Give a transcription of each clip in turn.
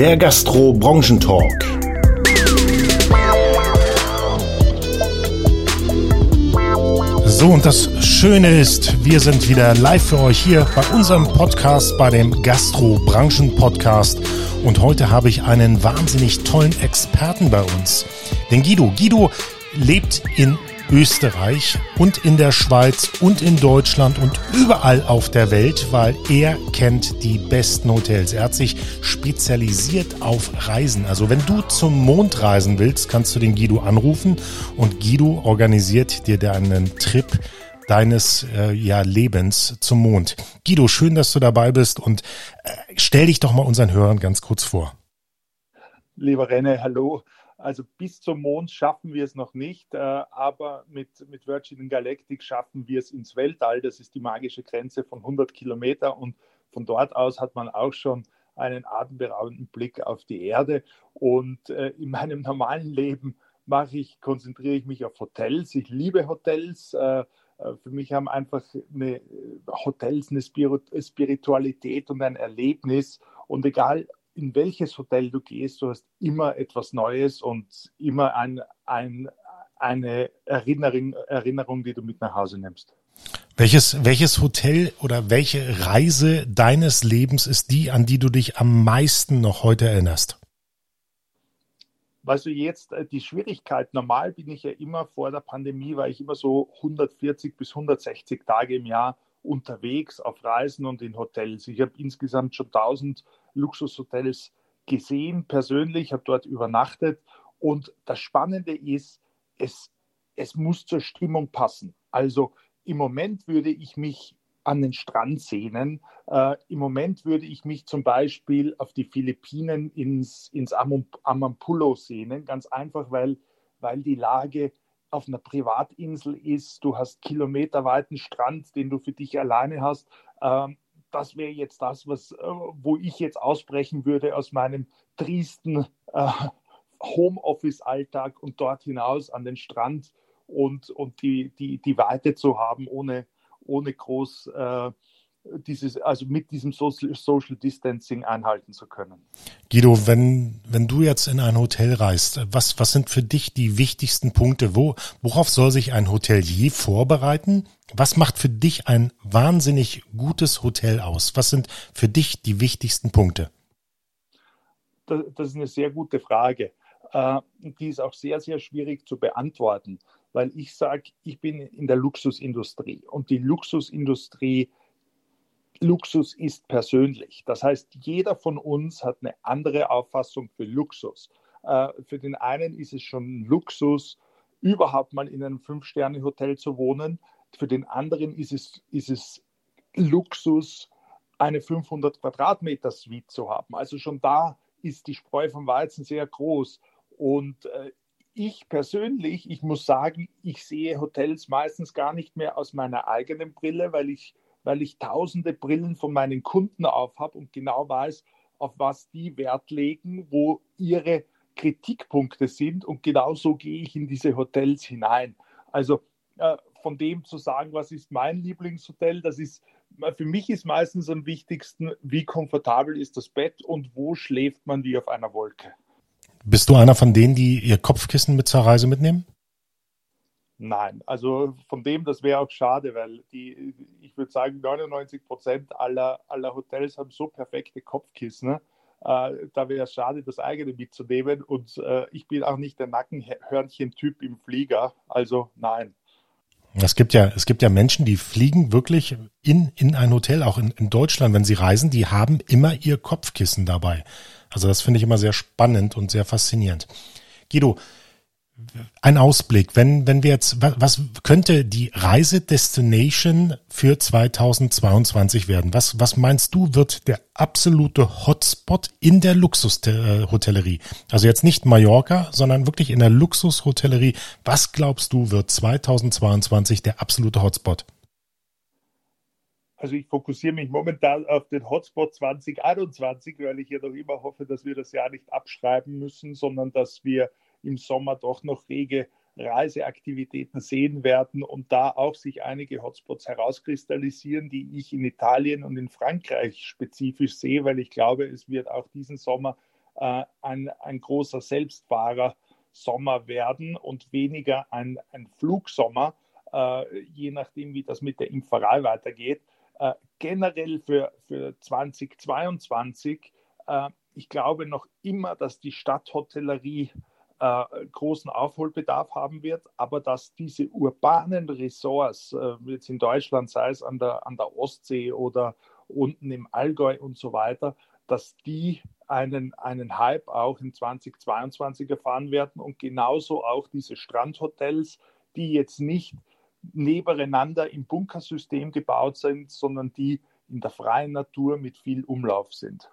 der Gastro-Branchentalk. So, und das Schöne ist, wir sind wieder live für euch hier bei unserem Podcast, bei dem Gastro-Branchen-Podcast. Und heute habe ich einen wahnsinnig tollen Experten bei uns, den Guido. Guido lebt in Österreich und in der Schweiz und in Deutschland und überall auf der Welt, weil er kennt die besten Hotels. Er hat sich spezialisiert auf Reisen. Also wenn du zum Mond reisen willst, kannst du den Guido anrufen und Guido organisiert dir deinen Trip deines äh, ja, Lebens zum Mond. Guido, schön, dass du dabei bist und äh, stell dich doch mal unseren Hörern ganz kurz vor. Lieber René, hallo. Also bis zum Mond schaffen wir es noch nicht, äh, aber mit, mit Virgin Galactic schaffen wir es ins Weltall. Das ist die magische Grenze von 100 Kilometer und von dort aus hat man auch schon einen atemberaubenden Blick auf die Erde. Und äh, in meinem normalen Leben mache ich, konzentriere ich mich auf Hotels. Ich liebe Hotels. Äh, für mich haben einfach eine, Hotels eine Spiritualität und ein Erlebnis. Und egal, in welches Hotel du gehst, du hast immer etwas Neues und immer ein, ein, eine Erinnerung, Erinnerung, die du mit nach Hause nimmst. Welches, welches Hotel oder welche Reise deines Lebens ist die, an die du dich am meisten noch heute erinnerst? Weißt du, jetzt äh, die Schwierigkeit, normal bin ich ja immer vor der Pandemie, war ich immer so 140 bis 160 Tage im Jahr unterwegs auf Reisen und in Hotels. Ich habe insgesamt schon 1000 Luxushotels gesehen, persönlich, habe dort übernachtet. Und das Spannende ist, es, es muss zur Stimmung passen. Also im Moment würde ich mich an den Strand sehnen. Äh, Im Moment würde ich mich zum Beispiel auf die Philippinen ins, ins Amampulo sehnen, ganz einfach, weil, weil die Lage auf einer Privatinsel ist, du hast kilometerweiten Strand, den du für dich alleine hast. Ähm, das wäre jetzt das, was, äh, wo ich jetzt ausbrechen würde aus meinem triesten äh, Homeoffice-Alltag und dort hinaus an den Strand und, und die, die, die Weite zu haben, ohne, ohne groß äh, dieses, also mit diesem Social, Social Distancing einhalten zu können. Guido, wenn, wenn du jetzt in ein Hotel reist, was, was sind für dich die wichtigsten Punkte? Wo, worauf soll sich ein Hotelier vorbereiten? Was macht für dich ein wahnsinnig gutes Hotel aus? Was sind für dich die wichtigsten Punkte? Das, das ist eine sehr gute Frage. Äh, die ist auch sehr, sehr schwierig zu beantworten, weil ich sage, ich bin in der Luxusindustrie und die Luxusindustrie Luxus ist persönlich. Das heißt, jeder von uns hat eine andere Auffassung für Luxus. Äh, für den einen ist es schon Luxus, überhaupt mal in einem Fünf-Sterne-Hotel zu wohnen. Für den anderen ist es, ist es Luxus, eine 500 Quadratmeter Suite zu haben. Also schon da ist die Spreu vom Weizen sehr groß. Und äh, ich persönlich, ich muss sagen, ich sehe Hotels meistens gar nicht mehr aus meiner eigenen Brille, weil ich weil ich tausende Brillen von meinen Kunden auf habe und genau weiß, auf was die Wert legen, wo ihre Kritikpunkte sind. Und genau so gehe ich in diese Hotels hinein. Also äh, von dem zu sagen, was ist mein Lieblingshotel, das ist für mich ist meistens am wichtigsten, wie komfortabel ist das Bett und wo schläft man wie auf einer Wolke. Bist du einer von denen, die ihr Kopfkissen mit zur Reise mitnehmen? Nein, also von dem, das wäre auch schade, weil die, ich würde sagen, 99 Prozent aller, aller Hotels haben so perfekte Kopfkissen. Äh, da wäre es schade, das eigene mitzunehmen. Und äh, ich bin auch nicht der Nackenhörnchen-Typ im Flieger. Also nein. Es gibt ja, es gibt ja Menschen, die fliegen wirklich in, in ein Hotel, auch in, in Deutschland, wenn sie reisen, die haben immer ihr Kopfkissen dabei. Also das finde ich immer sehr spannend und sehr faszinierend. Guido, ein Ausblick, wenn, wenn wir jetzt, was, was könnte die Reisedestination für 2022 werden? Was, was meinst du, wird der absolute Hotspot in der Luxushotellerie? Also jetzt nicht Mallorca, sondern wirklich in der Luxushotellerie. Was glaubst du, wird 2022 der absolute Hotspot? Also ich fokussiere mich momentan auf den Hotspot 2021, weil ich ja noch immer hoffe, dass wir das Jahr nicht abschreiben müssen, sondern dass wir im Sommer doch noch rege Reiseaktivitäten sehen werden und da auch sich einige Hotspots herauskristallisieren, die ich in Italien und in Frankreich spezifisch sehe, weil ich glaube, es wird auch diesen Sommer äh, ein, ein großer Selbstfahrer Sommer werden und weniger ein, ein Flugsommer, äh, je nachdem, wie das mit der Impferei weitergeht. Äh, generell für, für 2022, äh, ich glaube noch immer, dass die Stadthotellerie äh, großen Aufholbedarf haben wird, aber dass diese urbanen Ressorts, äh, jetzt in Deutschland, sei es an der, an der Ostsee oder unten im Allgäu und so weiter, dass die einen, einen Hype auch in 2022 erfahren werden und genauso auch diese Strandhotels, die jetzt nicht nebeneinander im Bunkersystem gebaut sind, sondern die in der freien Natur mit viel Umlauf sind.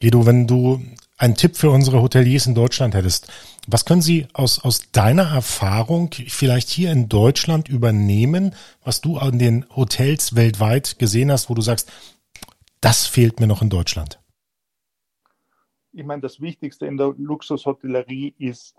Guido, wenn du einen Tipp für unsere Hoteliers in Deutschland hättest, was können sie aus, aus deiner Erfahrung vielleicht hier in Deutschland übernehmen, was du an den Hotels weltweit gesehen hast, wo du sagst, das fehlt mir noch in Deutschland? Ich meine, das Wichtigste in der Luxushotellerie ist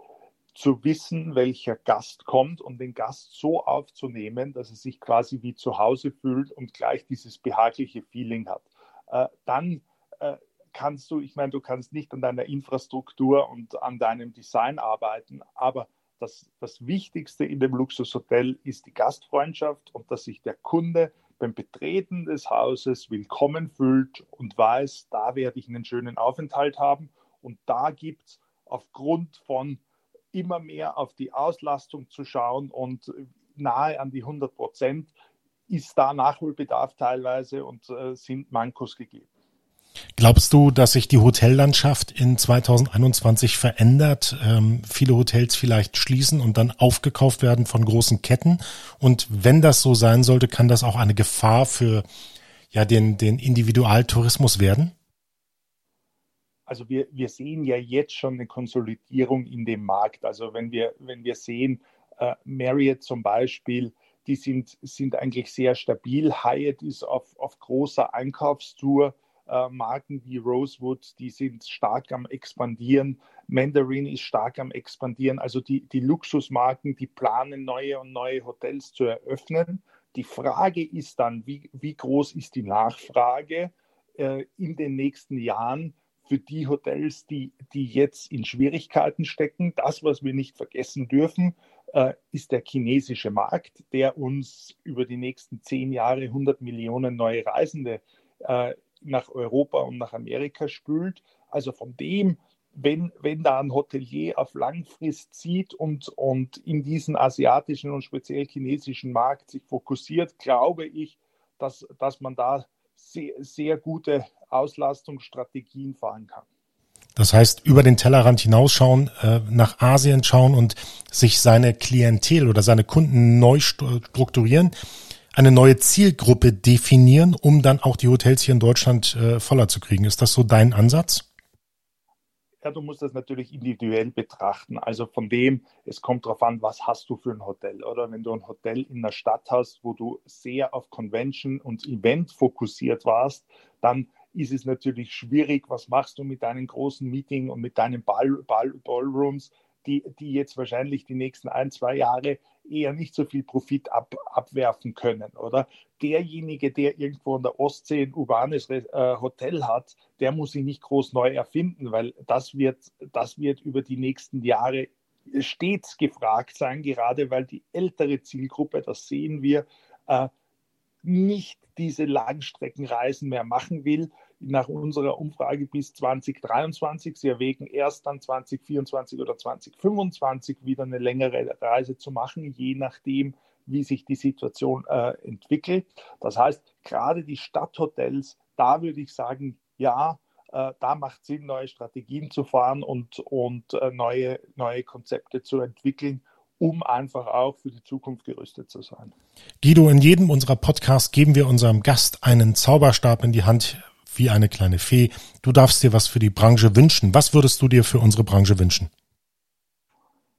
zu wissen, welcher Gast kommt und den Gast so aufzunehmen, dass er sich quasi wie zu Hause fühlt und gleich dieses behagliche Feeling hat. Äh, dann äh, kannst du, ich meine, du kannst nicht an deiner Infrastruktur und an deinem Design arbeiten, aber das, das Wichtigste in dem Luxushotel ist die Gastfreundschaft und dass sich der Kunde beim Betreten des Hauses willkommen fühlt und weiß, da werde ich einen schönen Aufenthalt haben. Und da gibt es aufgrund von immer mehr auf die Auslastung zu schauen und nahe an die 100 Prozent ist da Nachholbedarf teilweise und äh, sind Mankos gegeben. Glaubst du, dass sich die Hotellandschaft in 2021 verändert? Ähm, viele Hotels vielleicht schließen und dann aufgekauft werden von großen Ketten. Und wenn das so sein sollte, kann das auch eine Gefahr für ja, den, den Individualtourismus werden? Also wir, wir sehen ja jetzt schon eine Konsolidierung in dem Markt. Also wenn wir, wenn wir sehen, äh, Marriott zum Beispiel, die sind, sind eigentlich sehr stabil. Hyatt ist auf, auf großer Einkaufstour äh, Marken wie Rosewood, die sind stark am expandieren. Mandarin ist stark am expandieren. Also die, die Luxusmarken, die planen neue und neue Hotels zu eröffnen. Die Frage ist dann, wie, wie groß ist die Nachfrage äh, in den nächsten Jahren für die Hotels, die, die jetzt in Schwierigkeiten stecken. Das, was wir nicht vergessen dürfen, äh, ist der chinesische Markt, der uns über die nächsten zehn Jahre 100 Millionen neue Reisende äh, nach Europa und nach Amerika spült. Also von dem, wenn, wenn da ein Hotelier auf Langfrist zieht und, und in diesen asiatischen und speziell chinesischen Markt sich fokussiert, glaube ich, dass, dass man da sehr, sehr gute Auslastungsstrategien fahren kann. Das heißt, über den Tellerrand hinausschauen, äh, nach Asien schauen und sich seine Klientel oder seine Kunden neu strukturieren eine neue Zielgruppe definieren, um dann auch die Hotels hier in Deutschland äh, voller zu kriegen. Ist das so dein Ansatz? Ja, du musst das natürlich individuell betrachten. Also von dem, es kommt darauf an, was hast du für ein Hotel. Oder wenn du ein Hotel in einer Stadt hast, wo du sehr auf Convention und Event fokussiert warst, dann ist es natürlich schwierig, was machst du mit deinen großen Meeting und mit deinen Ball, Ball, Ballrooms, die, die jetzt wahrscheinlich die nächsten ein, zwei Jahre eher nicht so viel Profit ab, abwerfen können, oder? Derjenige, der irgendwo in der Ostsee ein urbanes äh, Hotel hat, der muss sich nicht groß neu erfinden, weil das wird, das wird über die nächsten Jahre stets gefragt sein, gerade weil die ältere Zielgruppe, das sehen wir, äh, nicht diese Langstreckenreisen mehr machen will, nach unserer Umfrage bis 2023. Sie erwägen erst dann 2024 oder 2025 wieder eine längere Reise zu machen, je nachdem, wie sich die Situation äh, entwickelt. Das heißt, gerade die Stadthotels, da würde ich sagen, ja, äh, da macht Sinn, neue Strategien zu fahren und, und äh, neue, neue Konzepte zu entwickeln, um einfach auch für die Zukunft gerüstet zu sein. Guido, in jedem unserer Podcasts geben wir unserem Gast einen Zauberstab in die Hand wie eine kleine Fee. Du darfst dir was für die Branche wünschen. Was würdest du dir für unsere Branche wünschen?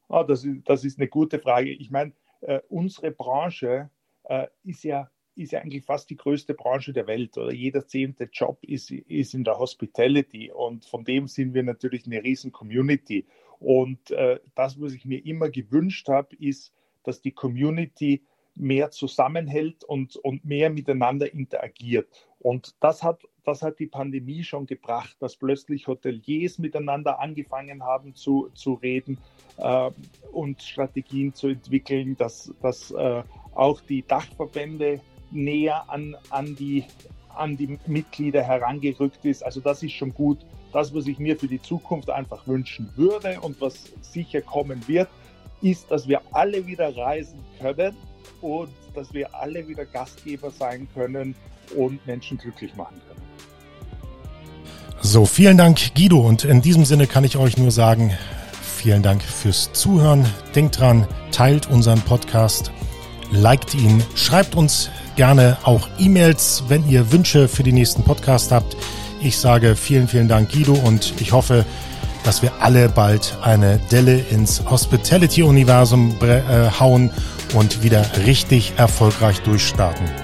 Oh, das, ist, das ist eine gute Frage. Ich meine, äh, unsere Branche äh, ist, ja, ist ja eigentlich fast die größte Branche der Welt. Oder jeder zehnte Job ist, ist in der Hospitality. Und von dem sind wir natürlich eine riesen Community. Und äh, das, was ich mir immer gewünscht habe, ist, dass die Community mehr zusammenhält und, und mehr miteinander interagiert. Und das hat das hat die Pandemie schon gebracht, dass plötzlich Hoteliers miteinander angefangen haben zu, zu reden äh, und Strategien zu entwickeln, dass, dass äh, auch die Dachverbände näher an, an, die, an die Mitglieder herangerückt ist. Also das ist schon gut. Das, was ich mir für die Zukunft einfach wünschen würde und was sicher kommen wird, ist, dass wir alle wieder reisen können und dass wir alle wieder Gastgeber sein können und Menschen glücklich machen können. So, vielen Dank, Guido. Und in diesem Sinne kann ich euch nur sagen, vielen Dank fürs Zuhören. Denkt dran, teilt unseren Podcast, liked ihn, schreibt uns gerne auch E-Mails, wenn ihr Wünsche für die nächsten Podcast habt. Ich sage vielen, vielen Dank, Guido, und ich hoffe, dass wir alle bald eine Delle ins Hospitality-Universum äh, hauen und wieder richtig erfolgreich durchstarten.